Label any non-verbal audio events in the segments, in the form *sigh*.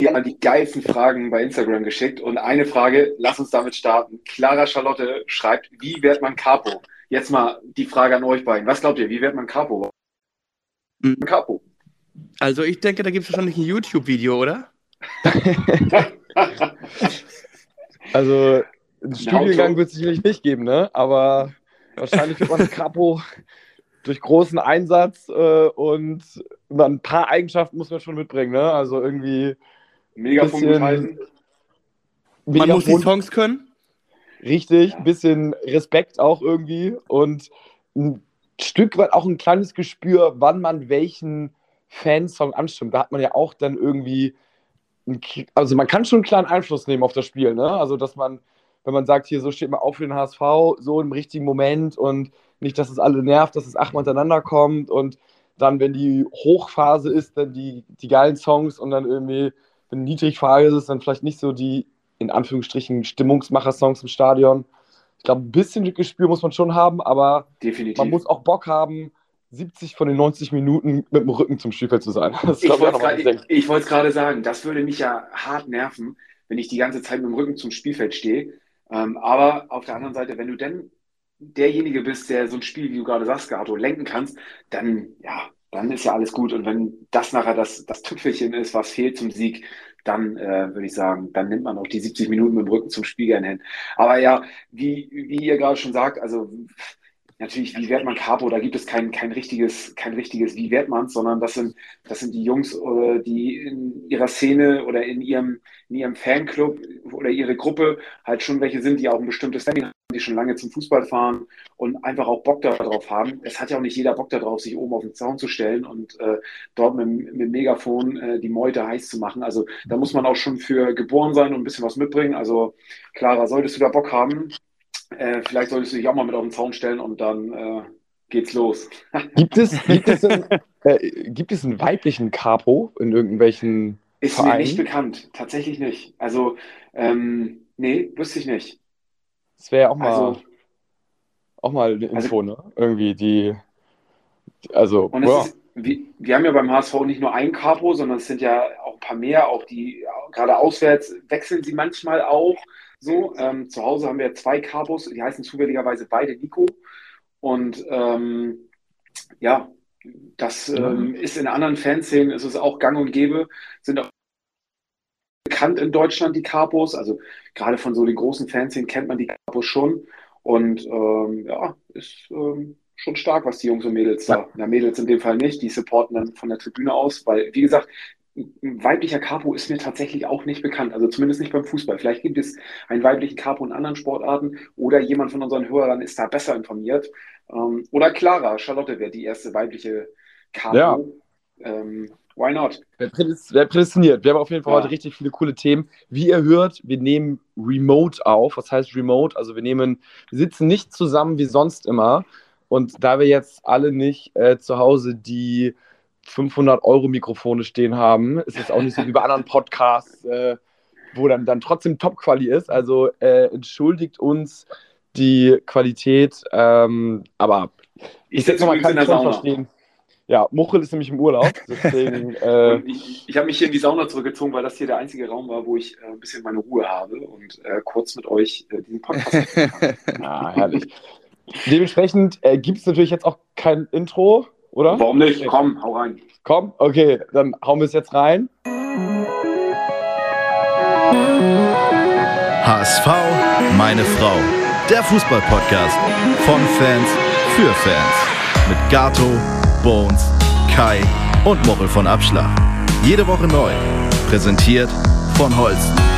die haben die geilsten Fragen bei Instagram geschickt. Und eine Frage, lass uns damit starten. Clara Charlotte schreibt, wie wird man Capo? Jetzt mal die Frage an euch beiden. Was glaubt ihr, wie wird man Capo? Mhm. Capo. Also ich denke, da gibt es wahrscheinlich ein YouTube-Video, oder? *laughs* also einen Studiengang wird es sicherlich nicht geben, ne? Aber wahrscheinlich wird man *laughs* Capo durch großen Einsatz äh, und ein paar Eigenschaften muss man schon mitbringen, ne? Also irgendwie Megafon bisschen, Man muss die Songs können. Richtig, ein bisschen Respekt auch irgendwie und ein Stück weit auch ein kleines Gespür, wann man welchen Fansong anstimmt. Da hat man ja auch dann irgendwie, also man kann schon einen kleinen Einfluss nehmen auf das Spiel, ne? Also dass man, wenn man sagt, hier so steht man auf für den HSV, so im richtigen Moment und nicht, dass es alle nervt, dass es achtmal hintereinander kommt und dann, wenn die Hochphase ist, dann die, die geilen Songs und dann irgendwie wenn Niedrigphase ist, dann vielleicht nicht so die, in Anführungsstrichen, Stimmungsmacher-Songs im Stadion. Ich glaube, ein bisschen Gespür muss man schon haben, aber Definitiv. man muss auch Bock haben, 70 von den 90 Minuten mit dem Rücken zum Spielfeld zu sein. *laughs* Das ich wollte es gerade sagen, das würde mich ja hart nerven, wenn ich die ganze Zeit mit dem Rücken zum Spielfeld stehe. Ähm, aber auf der anderen Seite, wenn du denn derjenige bist, der so ein Spiel, wie du gerade sagst, Gato, lenken kannst, dann ja, dann ist ja alles gut. Und wenn das nachher das, das Tüpfelchen ist, was fehlt zum Sieg, dann äh, würde ich sagen, dann nimmt man auch die 70 Minuten mit dem Rücken zum Spiegel hin. Aber ja, wie, wie ihr gerade schon sagt, also natürlich, wie wird man Capo? Da gibt es kein, kein richtiges, kein richtiges, wie wird man sondern das sind, das sind die Jungs, äh, die in ihrer Szene oder in ihrem, in ihrem Fanclub oder ihre Gruppe halt schon welche sind, die auch ein bestimmtes Standing haben, die schon lange zum Fußball fahren und einfach auch Bock darauf haben. Es hat ja auch nicht jeder Bock darauf, sich oben auf den Zaun zu stellen und äh, dort mit, mit dem Megafon äh, die Meute heiß zu machen. Also da muss man auch schon für geboren sein und ein bisschen was mitbringen. Also Clara, solltest du da Bock haben, äh, vielleicht solltest du dich auch mal mit auf den Zaun stellen und dann äh, geht's los. *laughs* gibt, es, gibt, es einen, äh, gibt es einen weiblichen Capo in irgendwelchen Ist Vereinen? mir nicht bekannt, tatsächlich nicht. Also, ähm, nee, wüsste ich nicht. Das wäre ja auch mal, also, auch mal eine Info, also, ne? Irgendwie die, also, und ja. ist, wir, wir, haben ja beim HSV nicht nur ein Capo, sondern es sind ja auch ein paar mehr, auch die, gerade auswärts wechseln sie manchmal auch. So, ähm, zu Hause haben wir zwei Cabos, die heißen zufälligerweise beide Nico. Und ähm, ja, das ähm, ist in anderen Fanszenen, ist es auch gang und gäbe, sind auch bekannt in Deutschland die Capos. Also gerade von so den großen Fanszenen kennt man die Capos schon. Und ähm, ja, ist ähm, schon stark, was die Jungs und Mädels da. Ja, Mädels in dem Fall nicht, die supporten dann von der Tribüne aus, weil, wie gesagt, weiblicher Capo ist mir tatsächlich auch nicht bekannt, also zumindest nicht beim Fußball. Vielleicht gibt es einen weiblichen Capo in anderen Sportarten oder jemand von unseren Hörern ist da besser informiert. Ähm, oder Clara, Charlotte wäre die erste weibliche Capo. Ja. Ähm, why not? Wer, prädestiniert. Wir haben auf jeden Fall ja. heute richtig viele coole Themen. Wie ihr hört, wir nehmen Remote auf. Was heißt Remote? Also wir nehmen, wir sitzen nicht zusammen wie sonst immer. Und da wir jetzt alle nicht äh, zu Hause die 500 Euro Mikrofone stehen haben. Es ist auch nicht so wie bei anderen Podcasts, äh, wo dann, dann trotzdem Top-Quali ist. Also äh, entschuldigt uns die Qualität, ähm, aber ich, ich jetzt mal keinen Ton verstehen. Ja, Muchel ist nämlich im Urlaub. Deswegen, *laughs* äh, ich, ich habe mich hier in die Sauna zurückgezogen, weil das hier der einzige Raum war, wo ich äh, ein bisschen meine Ruhe habe und äh, kurz mit euch äh, diesen Podcast *laughs* kann. ah, herrlich. Dementsprechend äh, gibt es natürlich jetzt auch kein Intro oder? Warum nicht? Komm, hau rein. Komm, okay, dann hauen wir es jetzt rein. HSV, meine Frau. Der Fußball-Podcast von Fans für Fans. Mit Gato, Bones, Kai und Mochel von Abschlag. Jede Woche neu. Präsentiert von Holsten.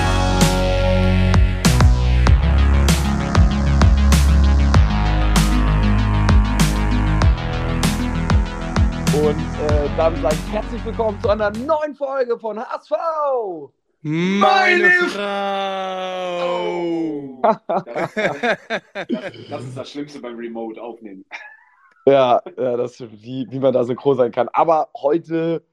Dann sage ich herzlich willkommen zu einer neuen Folge von HSV. Meine Frau! Das, das, das, ist das Schlimmste beim Remote aufnehmen. Ja, ja das, wie, wie man da synchron sein kann. Aber heute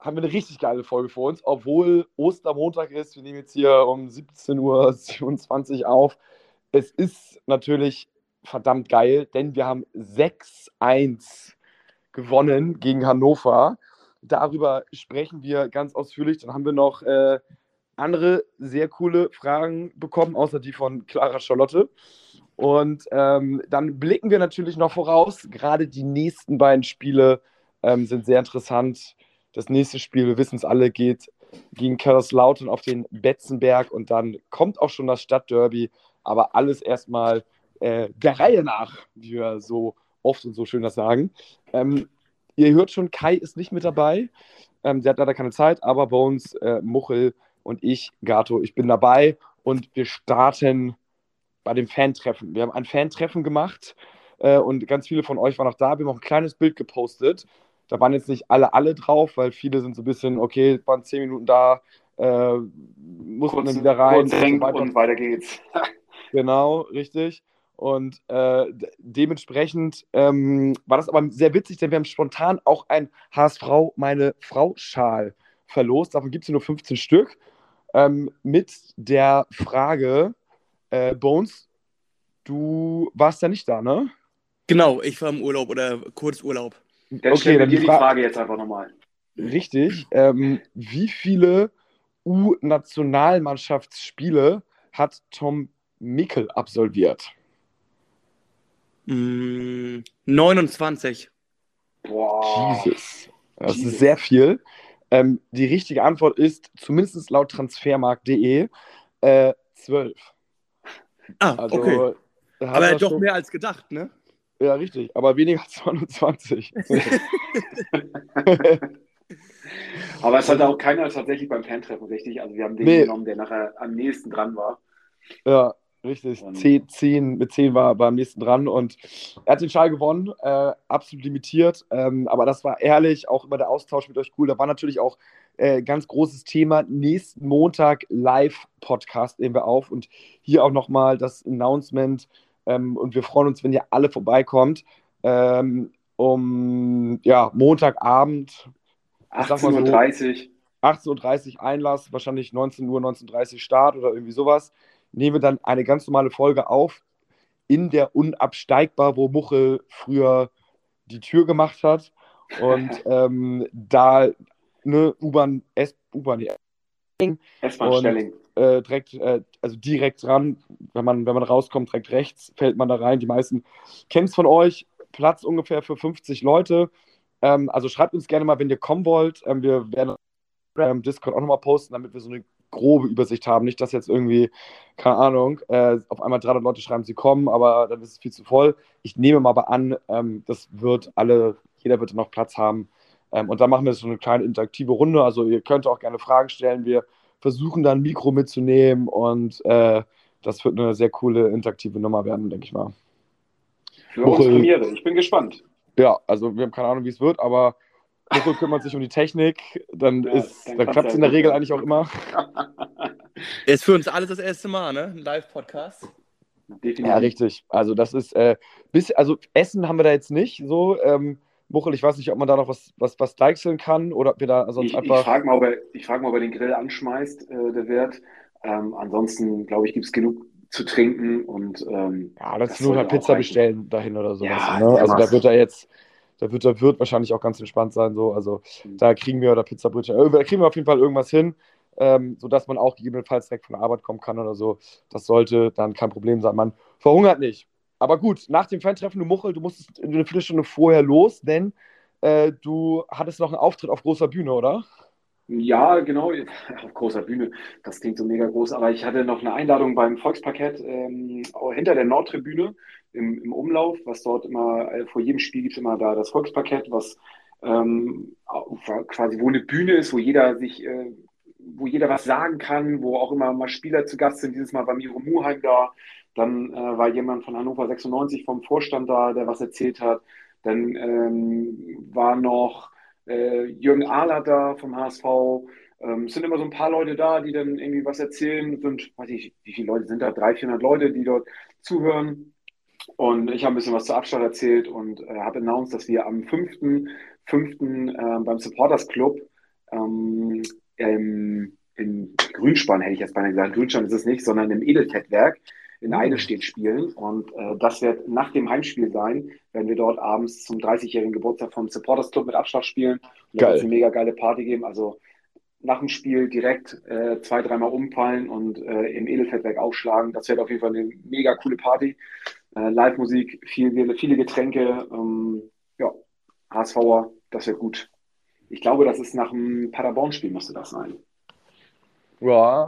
haben wir eine richtig geile Folge vor uns, obwohl Ostermontag ist. Wir nehmen jetzt hier um 17.27 Uhr auf. Es ist natürlich verdammt geil, denn wir haben 6-1 gewonnen gegen Hannover. darüber sprechen wir ganz ausführlich. Dann haben wir noch äh, andere sehr coole Fragen bekommen, außer die von Clara Charlotte. Und ähm, dann blicken wir natürlich noch voraus. Gerade die nächsten beiden Spiele ähm, sind sehr interessant. Das nächste Spiel, wir wissen es alle, geht gegen Kaiserslautern auf den Betzenberg und dann kommt auch schon das Stadtderby. Aber alles erstmal äh, der Reihe nach, wie wir so oft und so schön das sagen. Ähm, ihr hört schon, Kai ist nicht mit dabei. Ähm, der hat leider keine Zeit, aber Bones, äh, Muchel und ich, Gato, ich bin dabei und wir starten bei dem Fantreffen. Wir haben ein Fantreffen gemacht äh, und ganz viele von euch waren auch da. Wir haben auch ein kleines Bild gepostet. Da waren jetzt nicht alle, alle drauf, weil viele sind so ein bisschen, okay, waren zehn Minuten da, äh, muss man dann wieder rein. Und, und, so und weiter geht's. genau, richtig. Und äh, dementsprechend ähm, war das aber sehr witzig, denn wir haben spontan auch ein HSV meine Frau-Schal verlost. Davon gibt es nur 15 Stück. Ähm, mit der Frage, äh, Bones, du warst ja nicht da, ne? Genau, ich war im Urlaub oder Kurzurlaub. Dann okay, dann dir die Frage jetzt einfach nochmal. Richtig. Ähm, wie viele U-Nationalmannschaftsspiele hat Tom Mickel absolviert? 29. Mm, Boah. Jesus. Das Jesus. ist sehr viel. Ähm, die richtige Antwort ist, zumindest laut transfermarkt.de, äh, 12. Ah, also, okay. Aber doch schon... mehr als gedacht, ne? Ja, richtig. Aber weniger als 29. *laughs* *laughs* aber es hatte auch keiner tatsächlich beim Fantreffen richtig. Also wir haben den nee. genommen, der nachher am nächsten dran war. Ja, Richtig, zehn, zehn, mit 10 war, war am nächsten dran und er hat den Schal gewonnen, äh, absolut limitiert, ähm, aber das war ehrlich, auch immer der Austausch mit euch cool. Da war natürlich auch äh, ganz großes Thema. Nächsten Montag Live-Podcast nehmen wir auf und hier auch nochmal das Announcement ähm, und wir freuen uns, wenn ihr alle vorbeikommt. Ähm, um ja, Montagabend. 18.30 Uhr. 18.30 Uhr Einlass, wahrscheinlich 19 Uhr, 19.30 Uhr Start oder irgendwie sowas nehme dann eine ganz normale Folge auf in der Unabsteigbar, wo Muchel früher die Tür gemacht hat. Und *laughs* ähm, da ne, U-Bahn, S-Bahn, S-Bahn äh, direkt, äh, also direkt dran, wenn man, wenn man rauskommt, direkt rechts, fällt man da rein. Die meisten kennen es von euch. Platz ungefähr für 50 Leute. Ähm, also schreibt uns gerne mal, wenn ihr kommen wollt. Ähm, wir werden im Discord auch nochmal posten, damit wir so eine grobe Übersicht haben. Nicht, dass jetzt irgendwie, keine Ahnung, äh, auf einmal 300 Leute schreiben, sie kommen, aber dann ist es viel zu voll. Ich nehme mal aber an, ähm, das wird alle, jeder wird noch Platz haben. Ähm, und dann machen wir so eine kleine interaktive Runde. Also ihr könnt auch gerne Fragen stellen. Wir versuchen dann ein Mikro mitzunehmen und äh, das wird eine sehr coole interaktive Nummer werden, denke ich mal. Für uns Premiere. Ich bin gespannt. Ja, also wir haben keine Ahnung, wie es wird, aber Nico kümmert sich um die Technik, dann, ja, dann, dann klappt es in der Regel eigentlich auch immer. *laughs* Ist für uns alles das erste Mal, ne? Ein Live-Podcast. Ja, richtig. Also das ist, äh, bis, also Essen haben wir da jetzt nicht so. Ähm, Buchel, ich weiß nicht, ob man da noch was, was, was deichseln kann oder ob wir da sonst ich, einfach. Ich frage mal, ob er, ich frag mal, ob er den Grill anschmeißt, äh, der Wert. Ähm, ansonsten, glaube ich, gibt es genug zu trinken und. Ähm, ja, das, das nur halt Pizza bestellen dahin oder sowas. Ja, ne? Also da wird er jetzt da wird der Wirt wahrscheinlich auch ganz entspannt sein. So. Also mhm. da kriegen wir oder Pizzabrötchen, äh, da kriegen wir auf jeden Fall irgendwas hin, ähm, sodass man auch gegebenenfalls direkt von der Arbeit kommen kann oder so. Das sollte dann kein Problem sein. Man verhungert nicht. Aber gut, nach dem Fan-Treffen, du Muchel, du musstest eine Viertelstunde vorher los, denn äh, du hattest noch einen Auftritt auf großer Bühne, oder? Ja, genau, *laughs* auf großer Bühne. Das klingt so mega groß, aber ich hatte noch eine Einladung beim Volksparkett ähm, hinter der Nordtribüne im, im Umlauf, was dort immer, äh, vor jedem Spiel gibt es immer da das Volksparkett, was ähm, quasi wo eine Bühne ist, wo jeder sich, äh, wo jeder was sagen kann, wo auch immer mal Spieler zu Gast sind. Dieses Mal war Miro Muheim da, dann äh, war jemand von Hannover 96 vom Vorstand da, der was erzählt hat. Dann ähm, war noch äh, Jürgen Ahler da vom HSV. Ähm, es sind immer so ein paar Leute da, die dann irgendwie was erzählen. Sind, weiß ich, wie viele Leute sind da? 300, 400 Leute, die dort zuhören. Und ich habe ein bisschen was zur Abstand erzählt und äh, habe announced, dass wir am 5.5. Äh, beim Supporters Club ähm, in Grünspann, hätte ich jetzt beinahe gesagt, Grünspann ist es nicht, sondern im Edelkettwerk in Eidelstedt spielen. Und äh, das wird nach dem Heimspiel sein, wenn wir dort abends zum 30-jährigen Geburtstag vom Supporters Club mit Abschlag spielen. Und da wird es eine mega geile Party geben. Also nach dem Spiel direkt äh, zwei, dreimal umfallen und äh, im Edelfeldwerk aufschlagen. Das wird auf jeden Fall eine mega coole Party. Äh, Live-Musik, viel, viele Getränke, ähm, ja, HSVer, das wird gut. Ich glaube, das ist nach dem Paderborn-Spiel, müsste das sein. Ja,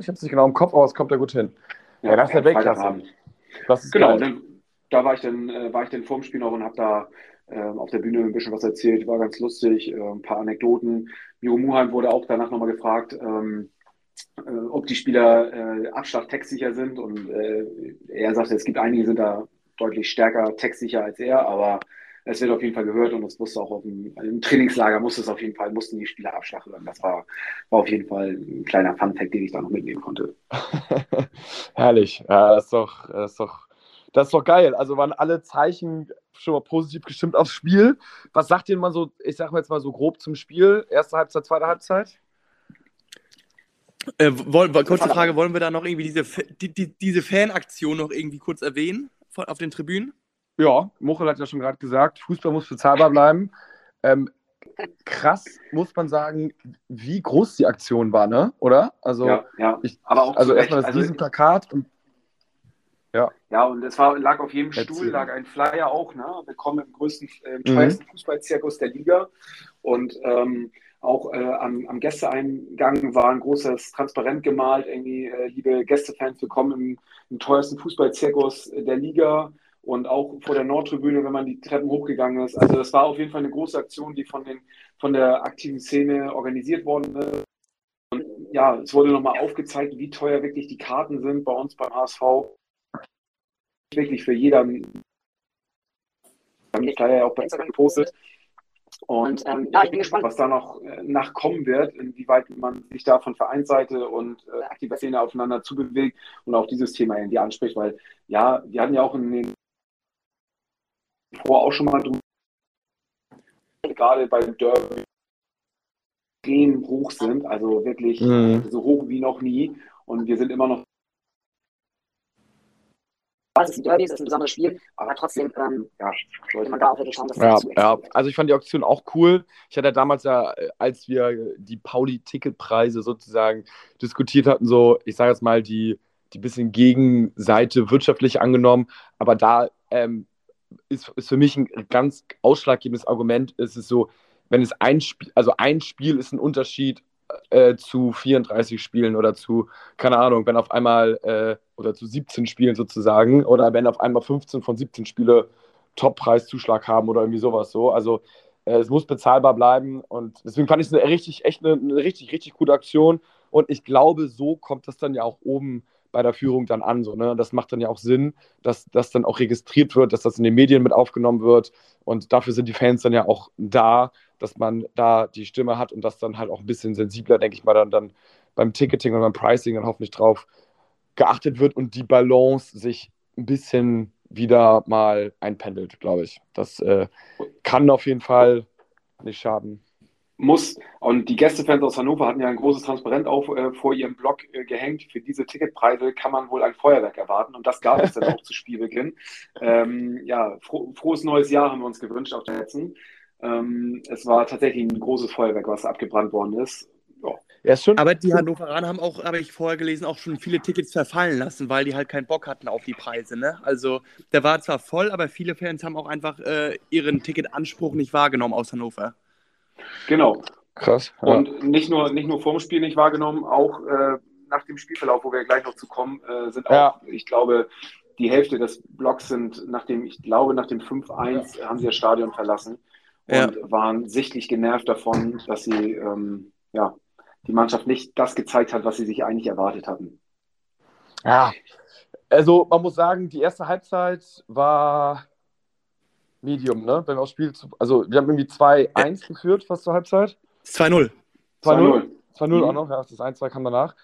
ich habe es nicht genau im Kopf, aber es kommt ja gut hin. Ja, das ist der Weltklasse. Genau, dann, da war ich dann, äh, war ich dann vorm Spiel noch und habe da äh, auf der Bühne ein bisschen was erzählt, war ganz lustig, äh, ein paar Anekdoten. Miro Muheim wurde auch danach nochmal gefragt, ähm, äh, ob die Spieler äh, Abschlag textsicher sind und er sagte, es gibt einige, sind da deutlich stärker textsicher als er, aber es wird auf jeden Fall gehört und es musste auch auf dem, im Trainingslager musste es auf jeden Fall, mussten die Spieler Abschlag hören. Das war, war auf jeden Fall ein kleiner Fun-Fact, den ich da noch mitnehmen konnte. *laughs* Herrlich. Ja, das ist doch, das ist doch, das ist doch geil. Also waren alle Zeichen schon mal positiv gestimmt aufs Spiel. Was sagt ihr mal so, ich sag mal jetzt mal so grob zum Spiel? Erste Halbzeit, zweite Halbzeit? Äh, wollen, kurze Frage, wollen wir da noch irgendwie diese, die, die, diese Fanaktion noch irgendwie kurz erwähnen von, auf den Tribünen? Ja, Mochel hat ja schon gerade gesagt, Fußball muss bezahlbar bleiben. Ähm, krass, muss man sagen, wie groß die Aktion war, ne? Oder? Also, ja, ja. Ich, aber auch also erstmal das also, Plakat und ja. Ja, und es war, lag auf jedem Stuhl, Erzähl. lag ein Flyer auch, ne? Willkommen im größten, teuersten mhm. Fußballzirkus der Liga. Und ähm, auch äh, am, am, Gästeeingang war ein großes Transparent gemalt, irgendwie, äh, liebe Gästefans, willkommen im, im teuersten Fußballzirkus der Liga und auch vor der Nordtribüne, wenn man die Treppen hochgegangen ist. Also das war auf jeden Fall eine große Aktion, die von, den, von der aktiven Szene organisiert worden ist. Und ja, es wurde nochmal aufgezeigt, wie teuer wirklich die Karten sind bei uns beim HSV. Wirklich für die Flyer ja auch bei Instagram gepostet. Und ähm, ja, ich bin gespannt, was da noch äh, nachkommen wird, inwieweit man sich da von Vereinsseite und äh, aktiver Szene aufeinander zubewegt und auch dieses Thema irgendwie anspricht, weil ja, wir hatten ja auch in den vorher auch schon mal drüber, gerade beim Derby extrem hoch sind, also wirklich mhm. so hoch wie noch nie. Und wir sind immer noch. Das ist ein Derby, das ist ein besonderes Spiel, aber trotzdem ähm, ja, sollte man da auch wirklich schauen, dass ja, das ja, also ich fand die Auktion auch cool. Ich hatte damals ja, als wir die Pauli-Ticketpreise sozusagen diskutiert hatten, so, ich sage jetzt mal, die, die bisschen Gegenseite wirtschaftlich angenommen, aber da ähm, ist, ist für mich ein ganz ausschlaggebendes Argument. Es ist so, wenn es ein Spiel, also ein Spiel ist ein Unterschied äh, zu 34 Spielen oder zu, keine Ahnung, wenn auf einmal, äh, oder zu 17 Spielen sozusagen, oder wenn auf einmal 15 von 17 Spiele Top-Preiszuschlag haben oder irgendwie sowas so. Also äh, es muss bezahlbar bleiben und deswegen fand ich es eine richtig, echt eine, eine richtig, richtig gute Aktion und ich glaube, so kommt das dann ja auch oben bei der Führung dann an. So, ne? Das macht dann ja auch Sinn, dass das dann auch registriert wird, dass das in den Medien mit aufgenommen wird. Und dafür sind die Fans dann ja auch da, dass man da die Stimme hat und das dann halt auch ein bisschen sensibler, denke ich mal, dann, dann beim Ticketing und beim Pricing dann hoffentlich drauf geachtet wird und die Balance sich ein bisschen wieder mal einpendelt, glaube ich. Das äh, kann auf jeden Fall nicht schaden muss. Und die Gästefans aus Hannover hatten ja ein großes Transparent auf, äh, vor ihrem Blog äh, gehängt. Für diese Ticketpreise kann man wohl ein Feuerwerk erwarten. Und das gab es dann auch zu Spielbeginn. Ähm, ja, fro frohes neues Jahr haben wir uns gewünscht auf der letzten. Ähm, es war tatsächlich ein großes Feuerwerk, was abgebrannt worden ist. Ja. Ja, schon. Aber die Hannoveraner haben auch, habe ich vorher gelesen, auch schon viele Tickets verfallen lassen, weil die halt keinen Bock hatten auf die Preise. Ne? Also der war zwar voll, aber viele Fans haben auch einfach äh, ihren Ticketanspruch nicht wahrgenommen aus Hannover. Genau. Krass. Ja. Und nicht nur, nicht nur vorm Spiel nicht wahrgenommen, auch äh, nach dem Spielverlauf, wo wir gleich noch zu kommen, äh, sind auch, ja. ich glaube, die Hälfte des Blocks sind nach dem, ich glaube, nach dem 5-1 ja. haben sie das Stadion verlassen und waren sichtlich genervt davon, dass sie ähm, ja, die Mannschaft nicht das gezeigt hat, was sie sich eigentlich erwartet hatten. Ja, also man muss sagen, die erste Halbzeit war Medium, ne? Wenn wir aufs Spiel zu, also wir haben irgendwie 2-1 geführt, fast zur Halbzeit. 2-0. 2-0. 2-0 mhm. auch noch, ja, das 1-2 kam danach.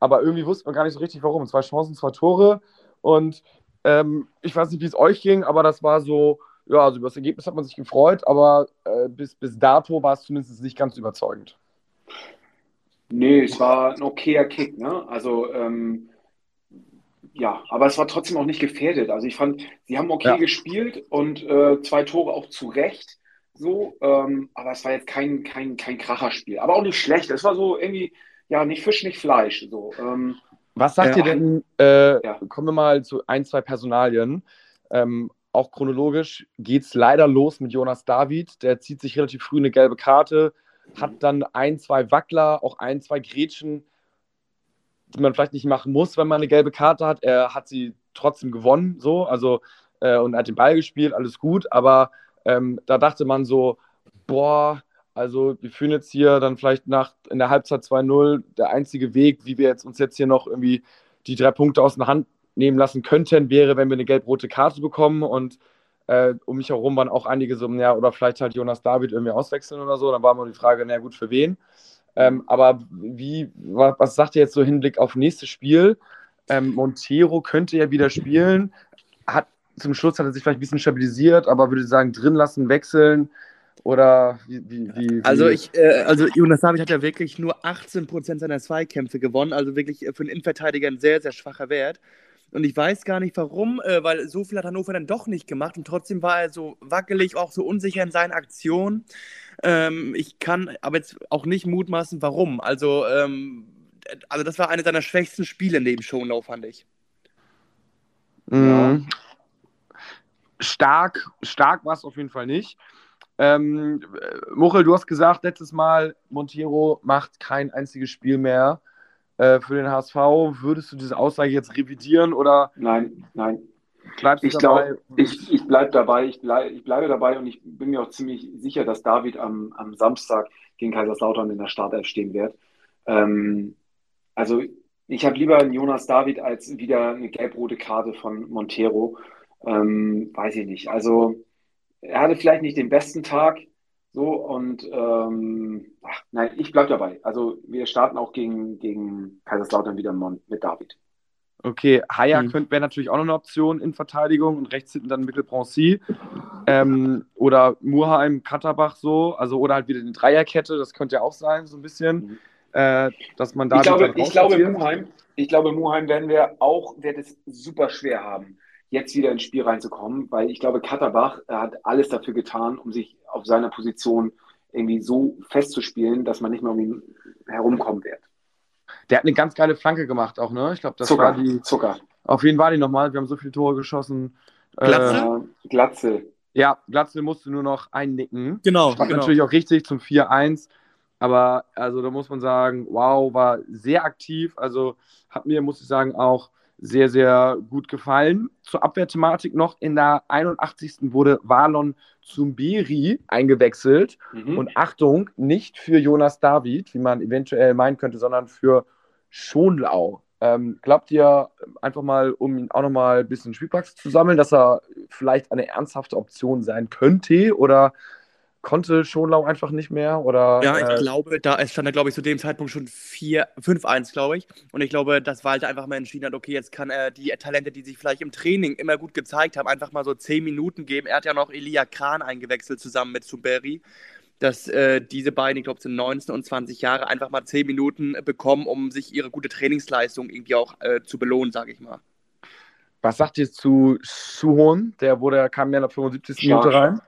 Aber irgendwie wusste man gar nicht so richtig, warum. Zwei Chancen, zwei Tore. Und ähm, ich weiß nicht, wie es euch ging, aber das war so, ja, also über das Ergebnis hat man sich gefreut, aber äh, bis, bis dato war es zumindest nicht ganz überzeugend. Nee, es war ein okayer Kick, ne? Also ähm, ja, aber es war trotzdem auch nicht gefährdet. Also ich fand, sie haben okay Ja. gespielt und äh, zwei Tore auch zu Recht. So, ähm, aber es war jetzt kein, kein, kein Kracherspiel. Aber auch nicht schlecht. Es war so irgendwie, ja, nicht Fisch, nicht Fleisch. So, ähm, Was sagt Ja. ihr denn, äh, Ja. kommen wir mal zu ein, zwei Personalien. Ähm, auch chronologisch geht es leider los mit Jonas David. Der zieht sich relativ früh eine gelbe Karte, hat dann ein, zwei Wackler, auch ein, zwei Grätschen, die man vielleicht nicht machen muss, wenn man eine gelbe Karte hat. Er hat sie trotzdem gewonnen, so, also äh, und hat den Ball gespielt, alles gut, aber ähm, da dachte man so, boah, also wir führen jetzt hier dann vielleicht nach in der Halbzeit 2-0 der einzige Weg, wie wir jetzt uns jetzt hier noch irgendwie die drei Punkte aus der Hand nehmen lassen könnten, wäre, wenn wir eine gelb-rote Karte bekommen und äh, um mich herum waren auch einige so, ja, oder vielleicht halt Jonas David irgendwie auswechseln oder so. Dann war immer die Frage, na gut, für wen? Ähm, aber wie, wa- was sagt ihr jetzt so Hinblick auf nächstes Spiel? Ähm, Montero könnte ja wieder spielen. Hat, zum Schluss hat er sich vielleicht ein bisschen stabilisiert, aber würde sagen, drin lassen, wechseln. Oder wie, wie, wie, Also ich, äh, also Jonas David hat ja wirklich nur 18% seiner Zweikämpfe gewonnen, also wirklich äh, für einen Innenverteidiger ein sehr, sehr schwacher Wert. Und ich weiß gar nicht warum, äh, weil so viel hat Hannover dann doch nicht gemacht und trotzdem war er so wackelig, auch so unsicher in seinen Aktionen. Ähm, ich kann aber jetzt auch nicht mutmaßen, warum. Also, ähm, also das war eine seiner schwächsten Spiele neben Schonlau, fand ich. Mhm. Stark, stark war es auf jeden Fall nicht. Ähm, äh, Muchel, du hast gesagt letztes Mal, Montero macht kein einziges Spiel mehr äh, für den HSV. Würdest du diese Aussage jetzt revidieren oder nein, nein. Bleibst Ich glaube, ich, ich bleibe dabei, ich, bleib, ich bleibe dabei und ich bin mir auch ziemlich sicher, dass David am, am Samstag gegen Kaiserslautern in der Startelf stehen wird. Ähm, also ich habe lieber einen Jonas David als wieder eine gelb-rote Karte von Montero. Ähm, weiß ich nicht. Also er hatte vielleicht nicht den besten Tag so und ähm, ach, nein, ich bleibe dabei. Also wir starten auch gegen, gegen Kaiserslautern wieder mit David. Okay, Haya Mhm. könnte wäre natürlich auch noch eine Option in Verteidigung und rechts hinten dann Mittelbrancy. Ähm, oder Murheim, Katterbach so, also oder halt wieder eine Dreierkette, das könnte ja auch sein, so ein bisschen. Mhm. Äh, dass man da Ich glaube, ich glaube. Muheim, ich glaube, Muheim werden wir auch, wird es super schwer haben, jetzt wieder ins Spiel reinzukommen, weil ich glaube, Katterbach er hat alles dafür getan, um sich auf seiner Position irgendwie so festzuspielen, dass man nicht mehr um ihn herumkommen wird. Der hat eine ganz geile Flanke gemacht auch, ne? Ich glaube, das Zucker, war die. Zucker. Auf wen war die nochmal? Wir haben so viele Tore geschossen. Glatze? Äh, Äh, Glatze. ja, Glatzel musste nur noch einnicken. Genau, Stand natürlich auch richtig zum 4-1. Aber also da muss man sagen, wow, war sehr aktiv. Also hat mir, muss ich sagen, auch sehr, sehr gut gefallen. Zur Abwehrthematik noch in der 81. wurde Valon Zumberi eingewechselt. Mhm. Und Achtung, nicht für Jonas David, wie man eventuell meinen könnte, sondern für Schonlau. Ähm, glaubt ihr, einfach mal, um ihn auch nochmal ein bisschen Spielpraxis zu sammeln, dass er vielleicht eine ernsthafte Option sein könnte? Oder konnte Schonlau einfach nicht mehr? Oder, Ja, ich äh, glaube, da es stand da, glaube ich, zu dem Zeitpunkt schon 4 5-1, glaube ich. Und ich glaube, dass Walter einfach mal entschieden hat, okay, jetzt kann er die Talente, die sich vielleicht im Training immer gut gezeigt haben, einfach mal so 10 Minuten geben. Er hat ja noch Elia Kran eingewechselt zusammen mit Zumberi, dass äh, diese beiden, ich glaube, sind 19 und 20 Jahre, einfach mal 10 Minuten bekommen, um sich ihre gute Trainingsleistung irgendwie auch äh, zu belohnen, sage ich mal. was sagt ihr zu Suhon? Der wurde, kam ja in der 75. Stark. Minute rein.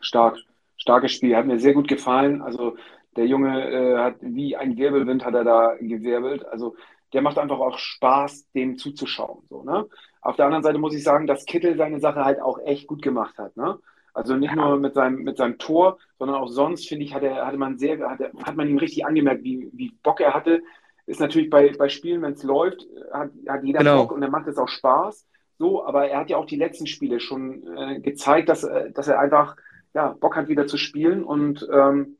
Stark. Starkes Spiel. Hat mir sehr gut gefallen. Also der Junge äh, hat wie ein Wirbelwind hat er da gewirbelt. Also der macht einfach auch Spaß, dem zuzuschauen. So, ne? Auf der anderen Seite muss ich sagen, dass Kittel seine Sache halt auch echt gut gemacht hat. Ne? Also nicht nur mit seinem, mit seinem Tor, sondern auch sonst, finde ich, hat er, hatte man sehr, hat, er- hat man ihm richtig angemerkt, wie, wie Bock er hatte. Ist natürlich bei, bei Spielen, wenn es läuft, hat, hat jeder Genau. Bock und dann macht es auch Spaß. So, aber er hat ja auch die letzten Spiele schon äh, gezeigt, dass, äh, dass er einfach ja, Bock hat, wieder zu spielen und ähm,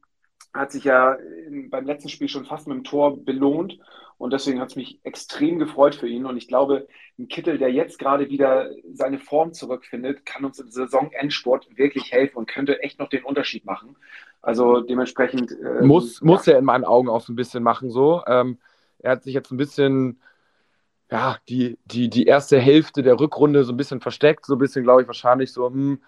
hat sich ja in, beim letzten Spiel schon fast mit dem Tor belohnt. Und deswegen hat es mich extrem gefreut für ihn. Und ich glaube, ein Kittel, der jetzt gerade wieder seine Form zurückfindet, kann uns im Saisonendsport wirklich helfen und könnte echt noch den Unterschied machen. Also dementsprechend. ähm, Muss, muss ja, er in meinen Augen auch so ein bisschen machen. So. Ähm, er hat sich jetzt ein bisschen, ja, die, die, die erste Hälfte der Rückrunde so ein bisschen versteckt, so ein bisschen, glaube ich, wahrscheinlich so, hm,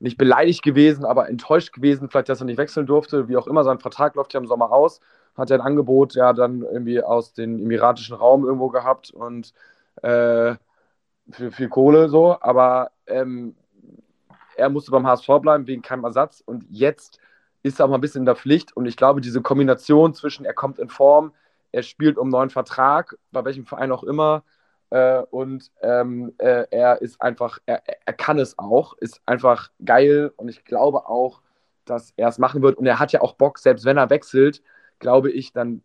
nicht beleidigt gewesen, aber enttäuscht gewesen, vielleicht, dass er nicht wechseln durfte, wie auch immer, sein Vertrag läuft ja im Sommer aus, hat er ein Angebot ja dann irgendwie aus dem emiratischen Raum irgendwo gehabt und äh, für viel Kohle so, aber ähm, er musste beim HSV bleiben wegen keinem Ersatz. Und jetzt ist er auch mal ein bisschen in der Pflicht. Und ich glaube, diese Kombination zwischen er kommt in Form, er spielt um neuen Vertrag, bei welchem Verein auch immer, äh, und ähm, äh, er ist einfach, er, er kann es auch, ist einfach geil. Und ich glaube auch, dass er es machen wird. Und er hat ja auch Bock, selbst wenn er wechselt, glaube ich, dann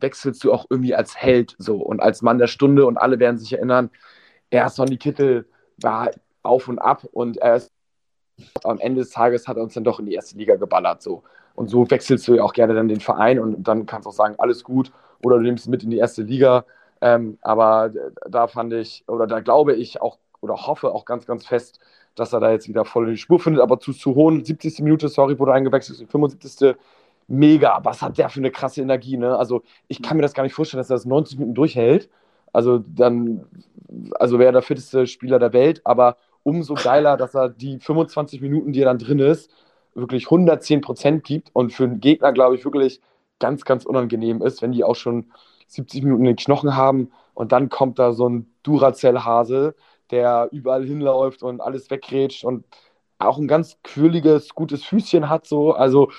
wechselst du auch irgendwie als Held so. Und als Mann der Stunde und alle werden sich erinnern, er Sonny Kittel war auf und ab. Und er ist am Ende des Tages hat er uns dann doch in die erste Liga geballert so. Und so wechselst du ja auch gerne dann den Verein und dann kannst du auch sagen, alles gut oder du nimmst mit in die erste Liga ähm, aber da fand ich, oder da glaube ich auch, oder hoffe auch ganz, ganz fest, dass er da jetzt wieder voll in die Spur findet. Aber zu, zu hohen 70. Minute, sorry, wurde eingewechselt, 75. Mega, was hat der für eine krasse Energie, ne? Also ich kann mir das gar nicht vorstellen, dass er das 90 Minuten durchhält. Also dann, also wäre er der fitteste Spieler der Welt, aber umso geiler, dass er die 25 Minuten, die er dann drin ist, wirklich 110 Prozent gibt und für einen Gegner, glaube ich, wirklich ganz, ganz unangenehm ist, wenn die auch schon 70 Minuten den Knochen haben und dann kommt da so ein Duracell-Hase, der überall hinläuft und alles wegrätscht und auch ein ganz quirliges, gutes Füßchen hat. So. Also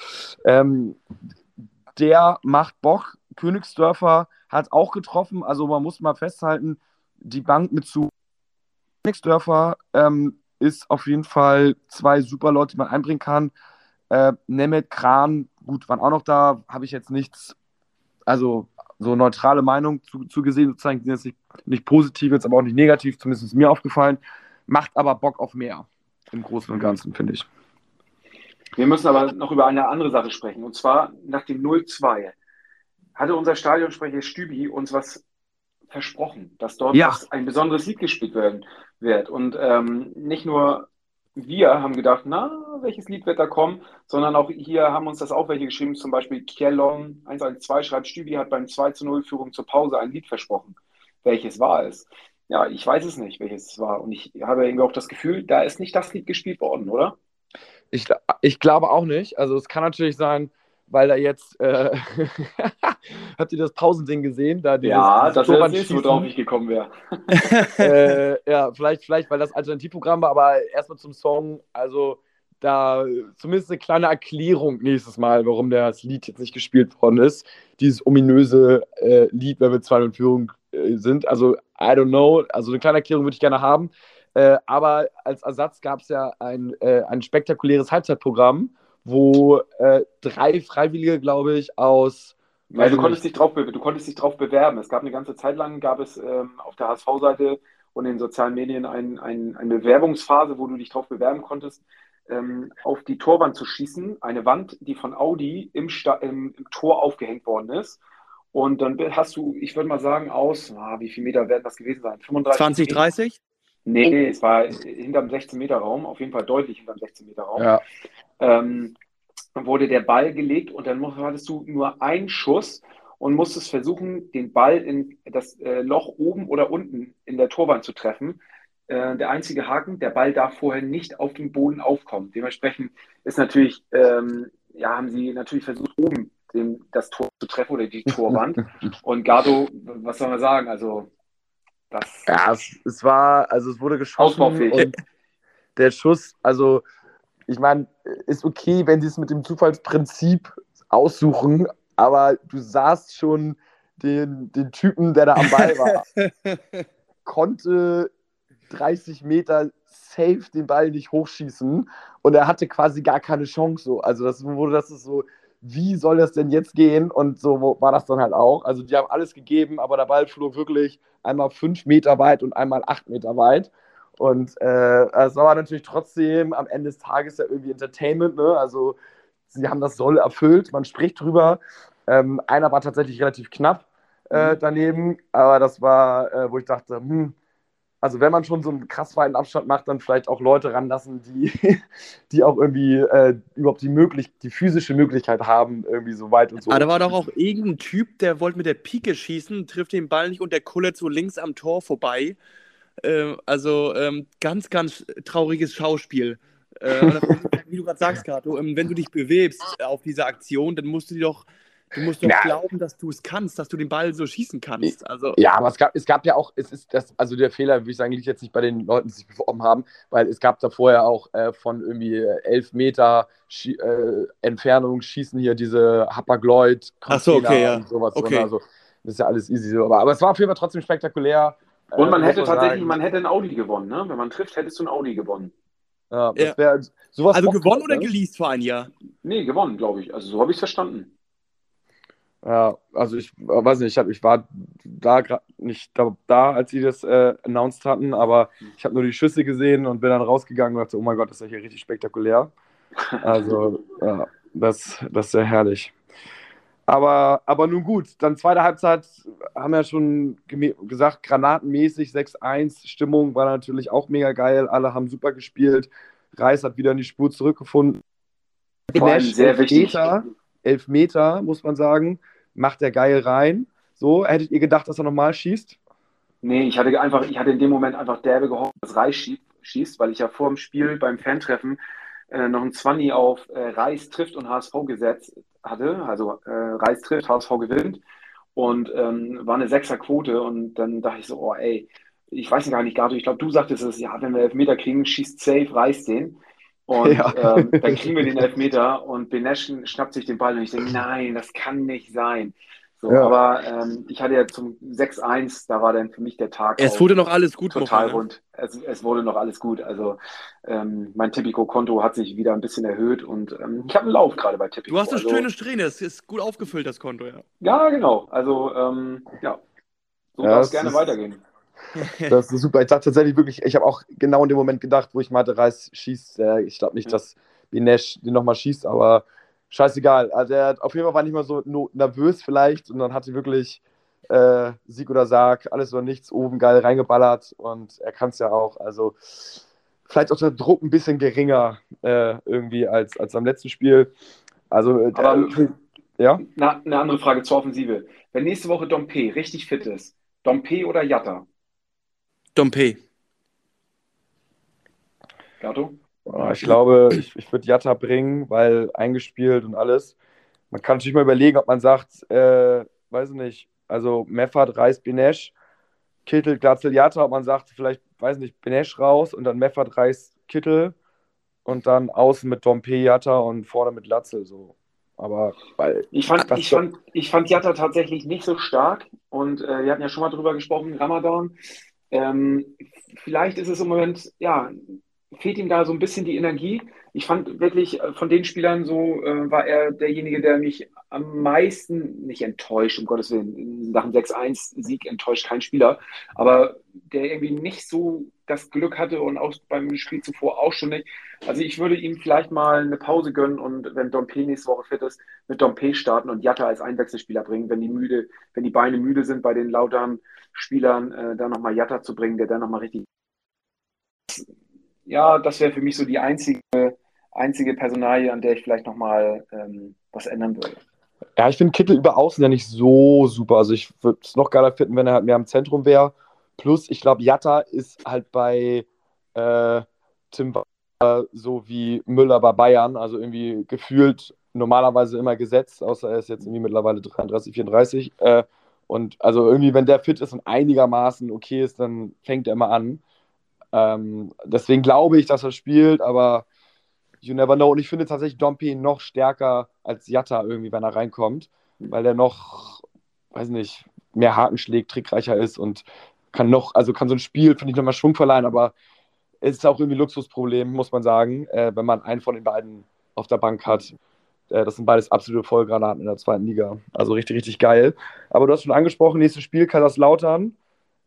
ähm, der macht Bock. Königsdörfer hat auch getroffen. Also man muss mal festhalten, die Bank mit zu Königsdörfer ähm, ist auf jeden Fall zwei super Leute, die man einbringen kann. Äh, Nemeth, Kran, gut, waren auch noch da, habe ich jetzt nichts, also so neutrale Meinung zu, zu gesehen, sozusagen, sind jetzt nicht, nicht positiv, jetzt aber auch nicht negativ, zumindest ist mir aufgefallen, macht aber Bock auf mehr im Großen und Ganzen, finde ich. Wir müssen aber noch über eine andere Sache sprechen, und zwar nach dem 0-2 hatte unser Stadionsprecher Stübi uns was versprochen, dass dort ja. ein besonderes Lied gespielt werden wird. Und ähm, nicht nur wir haben gedacht, na, welches Lied wird da kommen, sondern auch hier haben uns das auch welche geschrieben, zum Beispiel Kielon 112 schreibt, Stübi hat beim 2 zu 0 Führung zur Pause ein Lied versprochen. Welches war es? Ja, ich weiß es nicht, welches es war. Und ich habe irgendwie auch das Gefühl, da ist nicht das Lied gespielt worden, oder? Ich, ich glaube auch nicht. Also es kann natürlich sein, weil da jetzt, äh, *laughs* habt ihr das Pausending gesehen? Da dieses, ja, dieses das ist worauf ich gekommen wäre. *laughs* *laughs* äh, ja, vielleicht, vielleicht, weil das Alternativprogramm war, aber erstmal zum Song, also da zumindest eine kleine Erklärung nächstes Mal, warum das Lied jetzt nicht gespielt worden ist. Dieses ominöse äh, Lied, wenn wir zwei in Führung äh, sind. Also, I don't know. Also, eine kleine Erklärung würde ich gerne haben. Äh, aber als Ersatz gab es ja ein, äh, ein spektakuläres Halbzeitprogramm wo äh, drei Freiwillige, glaube ich, aus. Ja, du konntest, dich drauf, du konntest dich drauf bewerben. Es gab eine ganze Zeit lang, gab es ähm, auf der HSV-Seite und in den sozialen Medien ein, ein, eine Bewerbungsphase, wo du dich drauf bewerben konntest, ähm, auf die Torwand zu schießen. Eine Wand, die von Audi im, im, im Tor aufgehängt worden ist. Und dann hast du, ich würde mal sagen, aus, ah, wie viele Meter werden das gewesen sein? 35? 20, 30? Nee, es war hinterm 16-Meter-Raum, auf jeden Fall deutlich hinterm 16-Meter-Raum. Ja ähm, wurde der Ball gelegt und dann hattest du nur einen Schuss und musstest versuchen, den Ball in das äh, Loch oben oder unten in der Torwand zu treffen. Äh, der einzige Haken, der Ball darf vorher nicht auf dem Boden aufkommen. Dementsprechend ist natürlich, ähm, ja, haben sie natürlich versucht, oben den, das Tor zu treffen oder die Torwand. *laughs* und Gardo, was soll man sagen? Also, das. Ja, es, es war, also es wurde geschossen. Und der Schuss, also ich meine, ist okay, wenn sie es mit dem Zufallsprinzip aussuchen, aber du sahst schon den, den Typen, der da am Ball war, *laughs* konnte 30 Meter safe den Ball nicht hochschießen und er hatte quasi gar keine Chance. So. Also das wurde das ist so, wie soll das denn jetzt gehen? Und so war das dann halt auch. Also die haben alles gegeben, aber der Ball flog wirklich einmal fünf Meter weit und einmal acht Meter weit. Und äh, es war natürlich trotzdem am Ende des Tages ja irgendwie Entertainment. Ne? Also sie haben das Soll erfüllt, man spricht drüber. Ähm, einer war tatsächlich relativ knapp äh, mhm. daneben, aber das war, äh, wo ich dachte, hm, also wenn man schon so einen krass weiten Abstand macht, dann vielleicht auch Leute ranlassen, die, *laughs* die auch irgendwie äh, überhaupt die, möglich die physische Möglichkeit haben, irgendwie so weit und so. Aber da war doch auch irgendein Typ, der wollte mit der Pike schießen, trifft den Ball nicht und der kullert so links am Tor vorbei. Äh, also ähm, ganz, ganz trauriges Schauspiel. Äh, *laughs* wie du gerade sagst, Kato, ähm, wenn du dich bewirbst auf diese Aktion, dann musst du die doch Du musst doch Na. glauben, dass du es kannst, dass du den Ball so schießen kannst. Also, Ja, aber es gab, es gab ja auch, es ist das, also der Fehler, würde ich sagen, liegt jetzt nicht bei den Leuten, die sich beworben haben, weil es gab da vorher auch äh, von irgendwie elf Meter Schie äh, Entfernung schießen hier diese Hapagloid, Ach so, okay, ja. und sowas. Okay. drin. Also das ist ja alles easy so. Aber, aber es war auf jeden Fall trotzdem spektakulär. Und man äh, hätte tatsächlich, sagen. man hätte ein Audi gewonnen, ne? Wenn man trifft, hättest du ein Audi gewonnen. Ja, das Ja. wär, sowas also gewonnen oder ne? geleast vor ein Jahr? Nee, gewonnen, glaube ich. Also so habe ich es verstanden. Ja, also ich äh, weiß nicht, ich, hab, ich war da gerade nicht da, da, als sie das äh, announced hatten, aber ich habe nur die Schüsse gesehen und bin dann rausgegangen und dachte, oh mein Gott, das ist ja hier richtig spektakulär. Also, *laughs* ja, das, das ist sehr herrlich. Aber, aber nun gut, dann zweite Halbzeit haben wir ja schon gesagt, granatenmäßig 6-1. Stimmung war natürlich auch mega geil. Alle haben super gespielt. Reis hat wieder in die Spur zurückgefunden. Vor allem sehr wichtig. Elfmeter, Elfmeter, muss man sagen, macht er geil rein. So, hättet ihr gedacht, dass er nochmal schießt? Nee, ich hatte einfach, ich hatte in dem Moment einfach derbe gehofft, dass Reis schie- schießt, weil ich ja vor dem Spiel beim Fantreffen äh, noch ein 20 auf äh, Reis trifft und HSV gesetzt hatte. Also äh, Reis trifft, HSV gewinnt. Und ähm, war eine Sechserquote. Und dann dachte ich so, oh ey, ich weiß gar nicht, Gato, ich glaube, du sagtest es, ja, wenn wir Elfmeter kriegen, schießt safe Reis den. Und Ja. ähm, *laughs* dann kriegen wir den Elfmeter und Benesch schnappt sich den Ball und ich denke, nein, das kann nicht sein. So, Ja. aber ähm, ich hatte ja zum 6-1, da war dann für mich der Tag Es wurde noch alles gut, total Mocha, ne? rund. Es, es wurde noch alles gut. Also ähm, mein Tipico-Konto hat sich wieder ein bisschen erhöht und ähm, ich habe einen Lauf gerade bei Tipico. Du hast eine also, schöne Strähne, es ist gut aufgefüllt, das Konto, ja. Ja, genau. Also ähm, ja, so Ja, darf es es gerne ist- weitergehen. *laughs* Das ist super. Ich dachte tatsächlich wirklich, ich habe auch genau in dem Moment gedacht, wo ich meinte, Reis schießt. Äh, ich glaube nicht, dass Binesh den nochmal schießt, aber scheißegal. Also er auf jeden Fall war nicht mal so nervös vielleicht und dann hatte wirklich äh, Sieg oder Sarg, alles oder nichts, oben geil reingeballert und er kann es ja auch. Also vielleicht auch der Druck ein bisschen geringer äh, irgendwie als, als am letzten Spiel. Also äh, Aber- ja. Na, eine andere Frage zur Offensive. Wenn nächste Woche Dompe richtig fit ist, Dompe oder Jatta? Dompe. Gato? Ja, ich glaube, ich, ich würde Jatta bringen, weil eingespielt und alles. Man kann natürlich mal überlegen, ob man sagt, äh, weiß ich nicht, also Meffert, Reis, Benesch, Kittel, Glatzel, Jatta, ob man sagt, vielleicht, weiß nicht, Benesch raus und dann Meffert, Reis, Kittel und dann außen mit Dompe, Jatta und vorne mit Glatzel so. Aber, weil, Ich fand, ich fand, ich fand Jatta tatsächlich nicht so stark und äh, wir hatten ja schon mal drüber gesprochen, Ramadan. Ähm, vielleicht ist es im Moment, ja, fehlt ihm da so ein bisschen die Energie. Ich fand wirklich äh, von den Spielern so, äh, war er derjenige, der mich am meisten, nicht enttäuscht, um Gottes Willen, nach dem 6-1-Sieg enttäuscht kein Spieler, aber der irgendwie nicht so das Glück hatte und auch beim Spiel zuvor auch schon nicht. Also ich würde ihm vielleicht mal eine Pause gönnen und wenn Dompe nächste Woche fit ist, mit Dompe starten und Jatta als Einwechselspieler bringen, wenn die müde, wenn die Beine müde sind bei den lauteren Spielern, äh, dann nochmal Jatta zu bringen, der dann nochmal richtig. Ja, das wäre für mich so die einzige, einzige Personalie, an der ich vielleicht nochmal ähm, was ändern würde. ja, ich finde Kittel über Außen ja nicht so super. Also ich würde es noch geiler finden, wenn er halt mehr im Zentrum wäre. Plus, ich glaube, Jatta ist halt bei äh, Tim Walter so wie Müller bei Bayern, also irgendwie gefühlt normalerweise immer gesetzt, außer er ist jetzt irgendwie mittlerweile 33, 34. Äh, und also irgendwie, wenn der fit ist und einigermaßen okay ist, dann fängt er immer an. Ähm, deswegen glaube ich, dass er spielt, aber you never know. Und ich finde tatsächlich Dompe noch stärker als Jatta irgendwie, wenn er reinkommt, weil er noch, weiß nicht, mehr Haken schlägt, trickreicher ist und kann noch, also kann so ein Spiel, finde ich, nochmal Schwung verleihen, aber es ist auch irgendwie ein Luxusproblem, muss man sagen, äh, wenn man einen von den beiden auf der Bank hat. Äh, das sind beides absolute Vollgranaten in der zweiten Liga. Also richtig, richtig geil. Aber du hast schon angesprochen, nächstes Spiel, Kaiserslautern.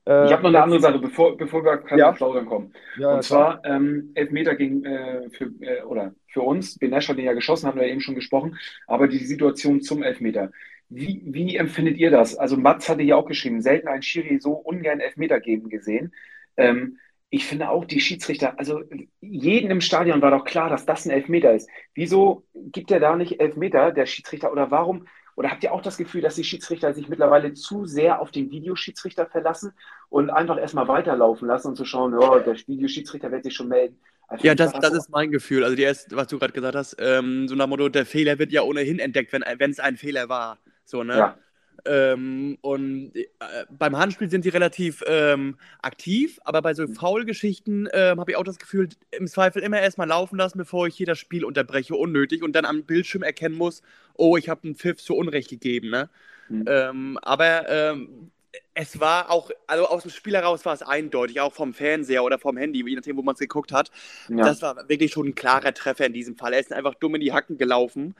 Äh, Ich habe noch eine andere Sache, bevor, bevor wir Ja. auf Plaudern kommen. Ja, ja, Und zwar ähm, Elfmeter gegen, äh, für, äh, oder für uns. Benesch hat den ja geschossen, haben wir eben schon gesprochen. Aber die Situation zum Elfmeter. Wie, wie empfindet ihr das? Also Mats hatte ja auch geschrieben, selten ein Schiri so ungern Elfmeter geben gesehen. Ähm, ich finde auch die Schiedsrichter, also jeden im Stadion war doch klar, dass das ein Elfmeter ist. Wieso gibt er da nicht Elfmeter, der Schiedsrichter? Oder warum? Oder habt ihr auch das Gefühl, dass die Schiedsrichter sich mittlerweile zu sehr auf den Videoschiedsrichter verlassen und einfach erstmal weiterlaufen lassen und zu schauen, oh, der Videoschiedsrichter wird sich schon melden? Also Ja, das, das so- ist mein Gefühl. Also, die erste, was du gerade gesagt hast, ähm, so nach dem Motto, der Fehler wird ja ohnehin entdeckt, wenn wenn es ein Fehler war. So, ne? Ja. Ähm, und äh, beim Handspiel sind sie relativ ähm, aktiv, aber bei so Foul-Geschichten ähm, habe ich auch das Gefühl, im Zweifel immer erstmal laufen lassen, bevor ich hier das Spiel unterbreche, unnötig und dann am Bildschirm erkennen muss, oh, ich habe einen Pfiff zu Unrecht gegeben. Ne? Mhm. Ähm, aber ähm, es war auch, also aus dem Spiel heraus war es eindeutig, auch vom Fernseher oder vom Handy, je nachdem, wo man es geguckt hat. Ja. Das war wirklich schon ein klarer Treffer in diesem Fall. Er ist einfach dumm in die Hacken gelaufen.